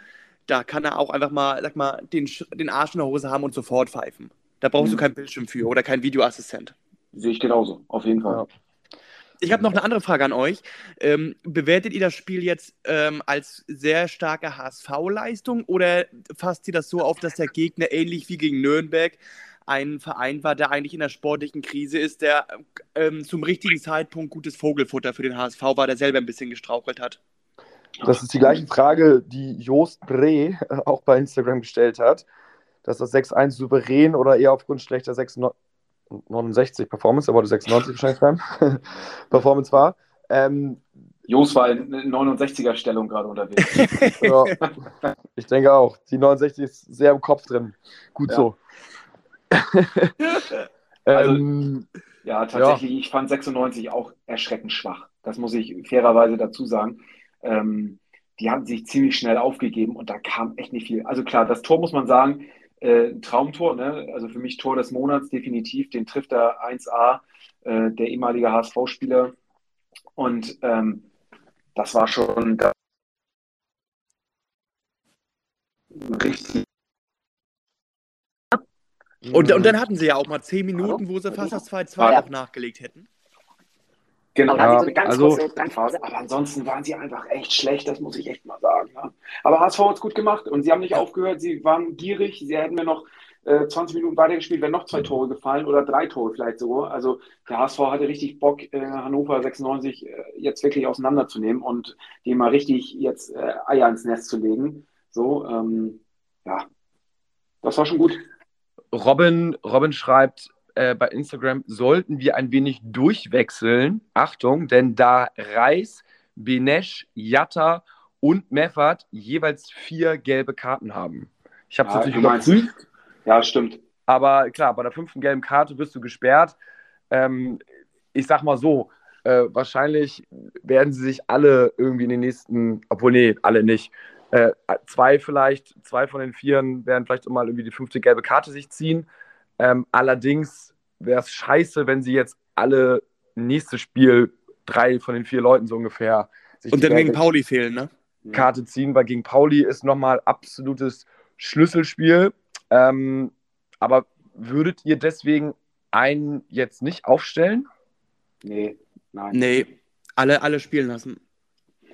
Da kann er auch einfach mal, sag mal, den, den Arsch in der Hose haben und sofort pfeifen. Da brauchst Mhm. du keinen Bildschirm für oder keinen Videoassistent. Sehe ich genauso, auf jeden Fall. Ja. Ich habe noch eine andere Frage an euch. Ähm, bewertet ihr das Spiel jetzt ähm, als sehr starke HSV-Leistung oder fasst ihr das so auf, dass der Gegner ähnlich wie gegen Nürnberg ein Verein war, der eigentlich in der sportlichen Krise ist, der ähm, zum richtigen Zeitpunkt gutes Vogelfutter für den HSV war, der selber ein bisschen gestrauchelt hat? Das ist die gleiche Frage, die Joost Bree äh, auch bei Instagram gestellt hat. Dass das 6-1 souverän oder eher aufgrund schlechter 69 Performance, aber 96 wahrscheinlich sein, *laughs* Performance war. Ähm, Jos war in 69er Stellung gerade unterwegs. *laughs* ja, ich denke auch. Die 69 ist sehr im Kopf drin. Gut Ja. so. *laughs* Also- ähm, Ja, tatsächlich, ich fand 96 auch erschreckend schwach. Das muss ich fairerweise dazu sagen. Ähm, die haben sich ziemlich schnell aufgegeben und da kam echt nicht viel. Also klar, das Tor muss man sagen, äh, ein Traumtor, ne? Also für mich Tor des Monats definitiv. Den trifft er 1A, äh, der ehemalige HSV-Spieler. Und ähm, das war schon da richtig. Und, und dann hatten sie ja auch mal zehn Minuten, wo sie fast das 2-2 Ja. auch nachgelegt hätten. Genau. Aber da Ja, so eine ganz also- kurze. Aber ansonsten waren sie einfach echt schlecht, das muss ich echt mal sagen. Ne? Aber HSV hat es gut gemacht und sie haben nicht aufgehört, sie waren gierig, sie hätten mir noch äh, 20 Minuten weitergespielt, wären noch zwei Tore gefallen oder drei Tore vielleicht sogar. Also der HSV hatte richtig Bock, äh, Hannover 96 äh, jetzt wirklich auseinanderzunehmen und dem mal richtig jetzt äh, Eier ins Nest zu legen. So, ähm, ja, das war schon gut. Robin, Robin schreibt äh, bei Instagram, sollten wir ein wenig durchwechseln. Achtung, denn da Reis, Benesch, Jatta und Meffert jeweils vier gelbe Karten haben. Ich habe es Ja, natürlich überprüft, Ja, stimmt. aber klar, bei der fünften gelben Karte wirst du gesperrt. Ähm, ich sag mal so, äh, wahrscheinlich werden sie sich alle irgendwie in den nächsten, obwohl nee, alle nicht. Äh, zwei vielleicht, zwei von den Vieren werden vielleicht mal irgendwie die fünfte gelbe Karte sich ziehen. Ähm, allerdings wäre es scheiße, wenn sie jetzt alle nächstes Spiel drei von den vier Leuten so ungefähr sich Und dann gegen Pauli fehlen, ne? Karte ziehen, weil gegen Pauli ist nochmal absolutes Schlüsselspiel. Ähm, aber würdet ihr deswegen einen jetzt nicht aufstellen? Nee, nein. Nee, alle, alle spielen lassen.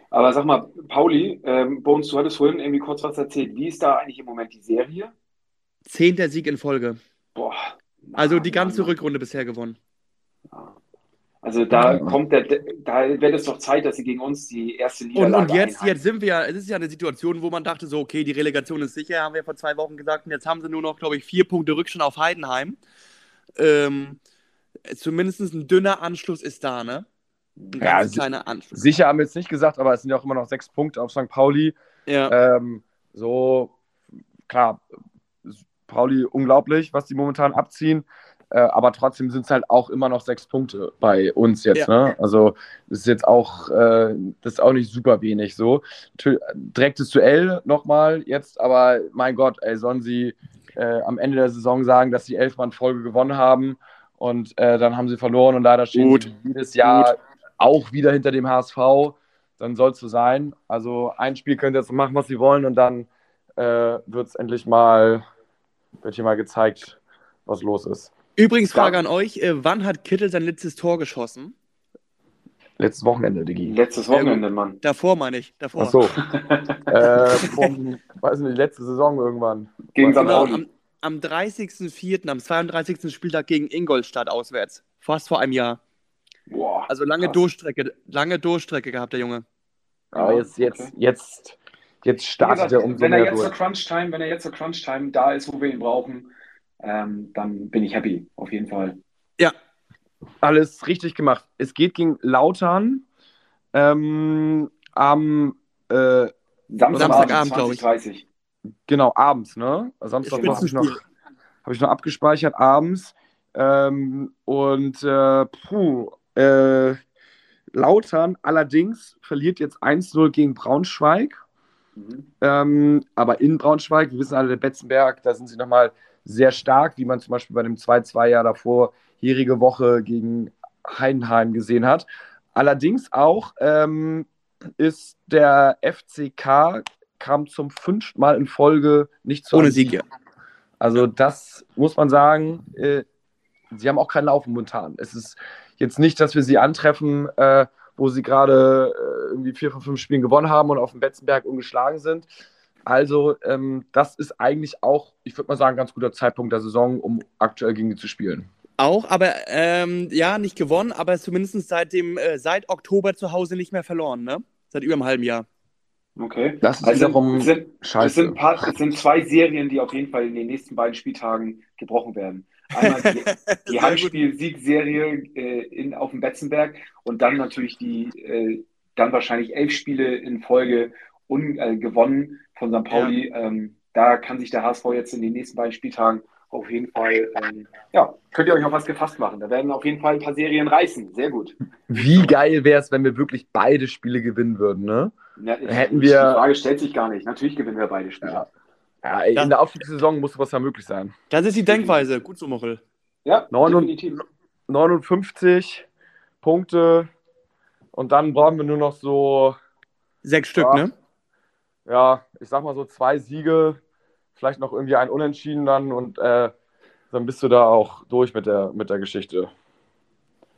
Aber sag mal, Pauli, ähm, Bones, du hattest vorhin irgendwie kurz was erzählt. Wie ist da eigentlich im Moment die Serie? Zehnter Sieg in Folge. Boah. Also die ganze. Rückrunde bisher gewonnen. Also da Ja. kommt der, da wäre es doch Zeit, dass sie gegen uns die erste Und, Niederlage und jetzt, jetzt sind wir ja, es ist ja eine Situation, wo man dachte, so, okay, die Relegation ist sicher, haben wir vor zwei Wochen gesagt, und jetzt haben sie nur noch, glaube ich, vier Punkte Rückstand auf Heidenheim. Ähm, zumindest ein dünner Anschluss ist da, ne? Ein Ja, kleiner Anschluss. Sicher haben wir jetzt nicht gesagt, aber es sind ja auch immer noch sechs Punkte auf St. Pauli. Ja. Ähm, so, klar, Pauli unglaublich, was die momentan abziehen. Äh, aber trotzdem sind es halt auch immer noch sechs Punkte bei uns jetzt. Ja. Ne? Also das ist jetzt auch, äh, das ist auch nicht super wenig so. Direktes Duell nochmal jetzt, aber mein Gott, ey, sollen sie äh, am Ende der Saison sagen, dass sie elfmal in Folge gewonnen haben und äh, dann haben sie verloren und leider stehen Gut. sie jedes Jahr auch wieder hinter dem HSV. Dann soll es so sein. Also ein Spiel könnt ihr jetzt machen, was sie wollen und dann äh, wird es endlich mal, wird hier mal gezeigt, was los ist. Übrigens, Frage an euch: äh, Wann hat Kittel sein letztes Tor geschossen? Letztes Wochenende, Digi. Letztes Wochenende, Mann. Davor meine ich. Davor. Ach so. *laughs* äh, vom, weiß nicht, letzte Saison irgendwann. Gegen St. Genau, am, am 30.04., am 32. Spieltag gegen Ingolstadt auswärts. Fast vor einem Jahr. Boah, Also lange krass. Durchstrecke, lange Durchstrecke gehabt, der Junge. Aber jetzt, jetzt, Okay. jetzt, jetzt startet gesagt, er umso wenn er mehr jetzt zur durch. Crunch-Time, wenn er jetzt zur Crunch-Time da ist, wo wir ihn brauchen, ähm, dann bin ich happy, auf jeden Fall. Ja, Alles richtig gemacht. Es geht gegen Lautern ähm, am äh, Samstagabend, Samstagabend, glaub ich. 20.30 Genau, abends, ne? Samstag habe ich, noch, hab ich noch abgespeichert, abends. Ähm, und äh, puh, äh, Lautern allerdings verliert jetzt 1-0 gegen Braunschweig. Mhm. Ähm, aber in Braunschweig, wir wissen alle, der Betzenberg, da sind sie nochmal sehr stark, wie man zum Beispiel bei dem 2-2-Jahr davor, jährige Woche gegen Heidenheim gesehen hat. Allerdings auch ähm, ist der FCK kam zum fünften Mal in Folge nicht zu Ohne Sieg, ja. Also das muss man sagen, äh, sie haben auch keinen Lauf momentan. Es ist jetzt nicht, dass wir sie antreffen, äh, wo sie gerade äh, irgendwie vier von fünf Spielen gewonnen haben und auf dem Betzenberg ungeschlagen sind. Also ähm, das ist eigentlich auch, ich würde mal sagen, ein ganz guter Zeitpunkt der Saison, um aktuell gegen sie zu spielen. Auch, aber ähm, ja, nicht gewonnen, aber zumindest seit, dem, äh, seit Oktober zu Hause nicht mehr verloren, ne? Seit über einem halben Jahr. Okay. Das ist also wiederum es sind, scheiße. Es sind, paar, es sind zwei Serien, die auf jeden Fall in den nächsten beiden Spieltagen gebrochen werden. Einmal die, *laughs* die Heimspiel-Siegserie äh, in, auf dem Betzenberg und dann natürlich die äh, dann wahrscheinlich elf Spiele in Folge un, äh, gewonnen von St. Pauli. Ja. Ähm, da kann sich der HSV jetzt in den nächsten beiden Spieltagen auf jeden Fall, ähm, ja, könnt ihr euch auf was gefasst machen. Da werden auf jeden Fall ein paar Serien reißen. Sehr gut. Wie geil wäre es, wenn wir wirklich beide Spiele gewinnen würden, ne? Ja, hätten wir. Die Frage stellt sich gar nicht. Natürlich gewinnen wir beide Spiele. Ja. Ja, ey, in der Aufstiegssaison muss was ja möglich sein. Das ist die Denkweise. Gut so, Mochel. Ja, 59, 59 Punkte und dann brauchen wir nur noch so. Sechs Stück, ne? Ja, ich sag mal so zwei Siege, vielleicht noch irgendwie ein Unentschieden dann und äh, dann bist du da auch durch mit der, mit der Geschichte.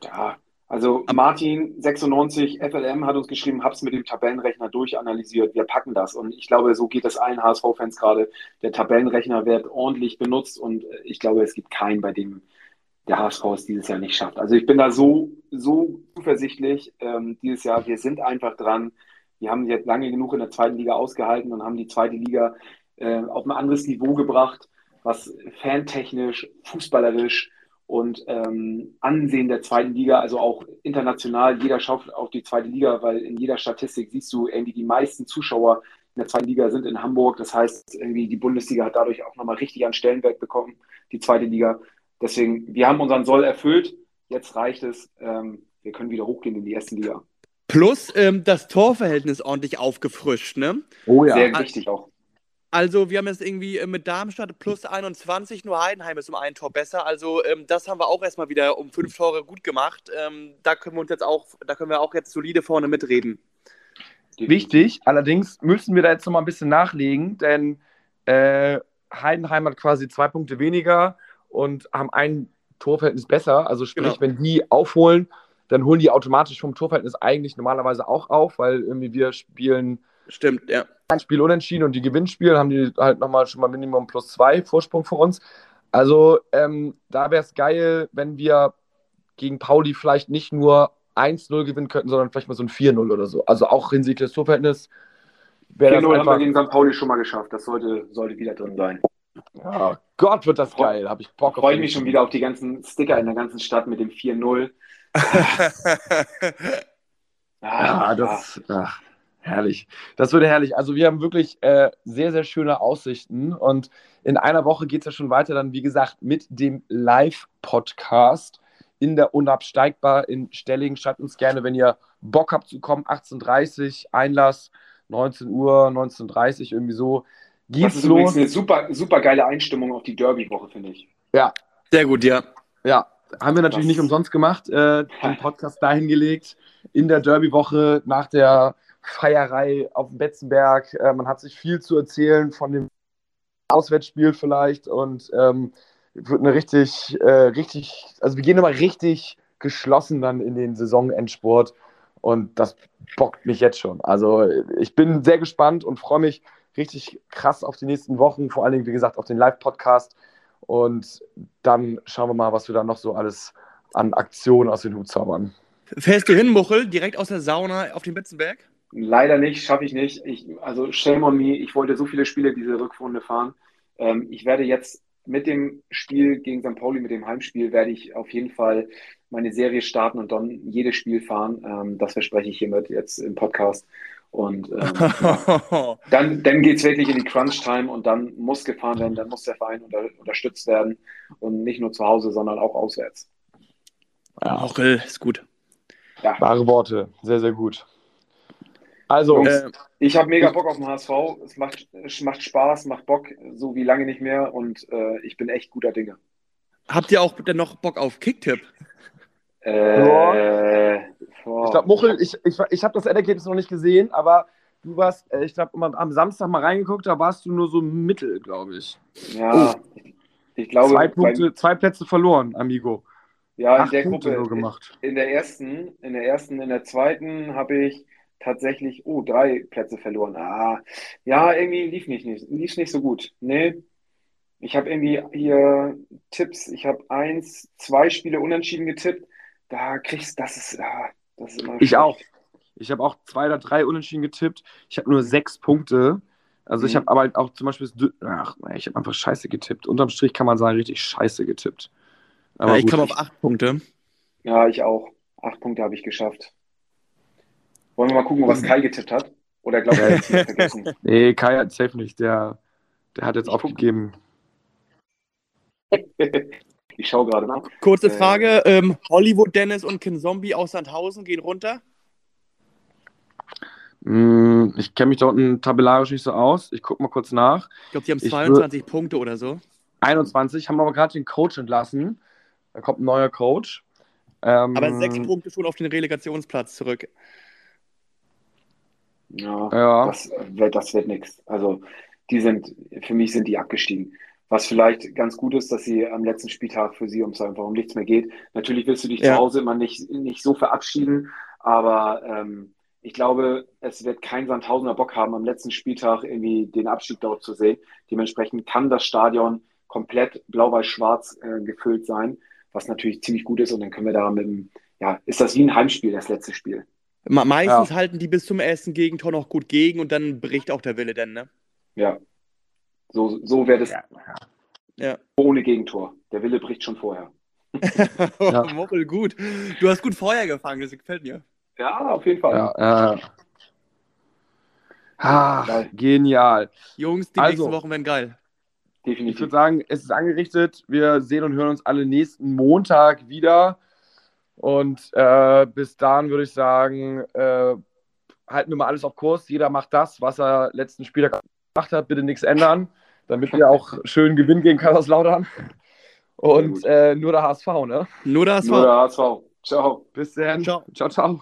Ja, also Martin 96 FLM hat uns geschrieben, hab's mit dem Tabellenrechner durchanalysiert, wir packen das. Und ich glaube, so geht es allen HSV-Fans gerade. Der Tabellenrechner wird ordentlich benutzt und ich glaube, es gibt keinen, bei dem der HSV es dieses Jahr nicht schafft. Also ich bin da so, so zuversichtlich ähm, dieses Jahr. Wir sind einfach dran. Wir haben jetzt lange genug in der zweiten Liga ausgehalten und haben die zweite Liga äh, auf ein anderes Niveau gebracht, was fantechnisch, fußballerisch, und ähm, Ansehen der zweiten Liga, also auch international. Jeder schaut auf die zweite Liga, weil in jeder Statistik siehst du irgendwie die meisten Zuschauer in der zweiten Liga sind in Hamburg. Das heißt, irgendwie die Bundesliga hat dadurch auch nochmal richtig an Stellenwert bekommen, die zweite Liga. Deswegen, wir haben unseren Soll erfüllt. Jetzt reicht es. Ähm, wir können wieder hochgehen in die erste Liga. Plus ähm, das Torverhältnis ordentlich aufgefrischt, ne? Oh ja. Sehr wichtig auch. Also wir haben jetzt irgendwie äh, mit Darmstadt plus 21, nur Heidenheim ist um ein Tor besser. Also ähm, das haben wir auch erstmal wieder um fünf Tore gut gemacht. Ähm, da können wir uns jetzt auch, da können wir auch jetzt solide vorne mitreden. Wichtig, allerdings müssen wir da jetzt noch mal ein bisschen nachlegen, denn äh, Heidenheim hat quasi zwei Punkte weniger und haben ein Torverhältnis besser. Also sprich, genau. wenn die aufholen, dann holen die automatisch vom Torverhältnis eigentlich normalerweise auch auf, weil irgendwie wir spielen Stimmt, ja. Ein Spiel unentschieden und die Gewinnspiele haben die halt nochmal schon mal Minimum plus zwei Vorsprung für uns. Also ähm, da wäre es geil, wenn wir gegen Pauli vielleicht nicht nur 1-0 gewinnen könnten, sondern vielleicht mal so ein 4-0 oder so. Also auch hinsichtlich des Torverhältnisses. 4-0 haben wir gegen St. Pauli schon mal geschafft. Das sollte, sollte wieder drin sein. Ja, Gott, wird das geil. Habe ich Bock auf. Freue mich schon wieder auf die ganzen Sticker in der ganzen Stadt mit dem 4-0. *laughs* ja, das. Ach. Herrlich. Das würde herrlich. Also wir haben wirklich äh, sehr, sehr schöne Aussichten. Und in einer Woche geht es ja schon weiter dann, wie gesagt, mit dem Live-Podcast in der Unabsteigbar in Stelling. Schreibt uns gerne, wenn ihr Bock habt zu kommen. 18.30 Uhr, Einlass, 19 Uhr, 19.30 Uhr, irgendwie so. Geht's das ist los. eine super, super geile Einstimmung auf die Derby-Woche, finde ich. Ja. Sehr gut, ja. Ja, haben wir natürlich das... nicht umsonst gemacht, äh, den Podcast dahin gelegt. In der Derby-Woche nach der Feierei auf dem Betzenberg. Äh, man hat sich viel zu erzählen von dem Auswärtsspiel vielleicht und ähm, wird eine richtig, äh, richtig, also wir gehen immer richtig geschlossen dann in den Saisonendsport und das bockt mich jetzt schon. Also ich bin sehr gespannt und freue mich richtig krass auf die nächsten Wochen, vor allen Dingen, wie gesagt, auf den Live-Podcast und dann schauen wir mal, was wir da noch so alles an Aktionen aus den Hut zaubern. Fährst du hin, Muchel, direkt aus der Sauna auf den Betzenberg? Leider nicht, schaffe ich nicht. Ich, also shame on me. Ich wollte so viele Spiele diese Rückrunde fahren. Ähm, ich werde jetzt mit dem Spiel gegen St. Pauli, mit dem Heimspiel, werde ich auf jeden Fall meine Serie starten und dann jedes Spiel fahren. Ähm, das verspreche ich hiermit jetzt im Podcast. Und ähm, ja. *laughs* dann, dann geht es wirklich in die Crunch-Time und dann muss gefahren werden, dann muss der Verein unter, unterstützt werden und nicht nur zu Hause, sondern auch auswärts. Ja. Mochel ist gut. Ja. Wahre Worte, sehr, sehr gut. Also, Jungs, äh, ich habe mega Bock auf den HSV. Es macht, es macht Spaß, macht Bock, so wie lange nicht mehr und äh, ich bin echt guter Dinge. Habt ihr auch denn noch Bock auf Kicktipp? Äh, ich glaube, Muchel, ich, ich, ich habe das Endergebnis noch nicht gesehen, aber du warst, äh, ich glaube, am Samstag mal reingeguckt, da warst du nur so mittel, glaube ich. Ja, oh. ich glaube. Zwei, Punkte, zwei Plätze verloren, Amigo. Ja, Acht in der Punkte Gruppe. Gemacht. In der ersten, in der ersten, in der zweiten habe ich tatsächlich, oh, drei Plätze verloren. Ah, ja, irgendwie lief nicht, nicht, lief nicht so gut. Nee, ich habe irgendwie hier Tipps. Ich habe eins, zwei Spiele unentschieden getippt da kriegst das ist, ja, das ist immer. Ich schlecht. auch. Ich habe auch zwei oder drei Unentschieden getippt. Ich habe nur sechs Punkte. Also mhm. ich habe aber auch zum Beispiel, ach, ich habe einfach scheiße getippt. Unterm Strich kann man sagen, richtig scheiße getippt. Aber ja, ich komme auf acht Punkte. Ja, ich auch. Acht Punkte habe ich geschafft. Wollen wir mal gucken, was Kai getippt hat? Oder glaubt er, jetzt vergessen? *laughs* Nee, Kai hat safe nicht. Der, der hat jetzt ich aufgegeben. *laughs* Ich schaue gerade nach. Kurze äh, Frage: ähm, Hollywood Dennis und Ken Zombie aus Sandhausen gehen runter? Mm, ich kenne mich da unten tabellarisch nicht so aus. Ich gucke mal kurz nach. Ich glaube, die haben 22 Punkte oder so. 21, haben aber gerade den Coach entlassen. Da kommt ein neuer Coach. Ähm, aber sechs Punkte schon auf den Relegationsplatz zurück. Ja, ja. Das, das wird nichts. Also, die sind, für mich sind die abgestiegen. Was vielleicht ganz gut ist, dass sie am letzten Spieltag für sie ums einfach um nichts mehr geht. Natürlich willst du dich ja. zu Hause immer nicht, nicht so verabschieden, aber ähm, ich glaube, es wird kein Sandhausener Bock haben, am letzten Spieltag irgendwie den Abstieg dort zu sehen. Dementsprechend kann das Stadion komplett blau-weiß-schwarz äh, gefüllt sein, was natürlich ziemlich gut ist. Und dann können wir da mit dem, ja, ist das wie ein Heimspiel, das letzte Spiel. Meistens ja. halten die bis zum ersten Gegentor noch gut gegen und dann bricht auch der Wille denn, ne? Ja, so, so wäre das ja. ja. ohne Gegentor. Der Wille bricht schon vorher. *laughs* ja. Moppel, gut. Du hast gut Feuer gefangen, das gefällt mir. Ja, auf jeden Fall. Ja, äh. ah, genial. Jungs, die also, nächsten Wochen werden geil. Definitiv. Ich würde sagen, es ist angerichtet. Wir sehen und hören uns alle nächsten Montag wieder. Und äh, bis dahin würde ich sagen, äh, halten wir mal alles auf Kurs. Jeder macht das, was er letzten Spieltag gemacht hat. Bitte nichts ändern damit wir auch schön gewinnen gegen Kaiserslautern. Und äh, nur der HSV, ne? Nur der HSV. Nur der HSV. Ciao. Bis dann. Ciao, ciao. ciao.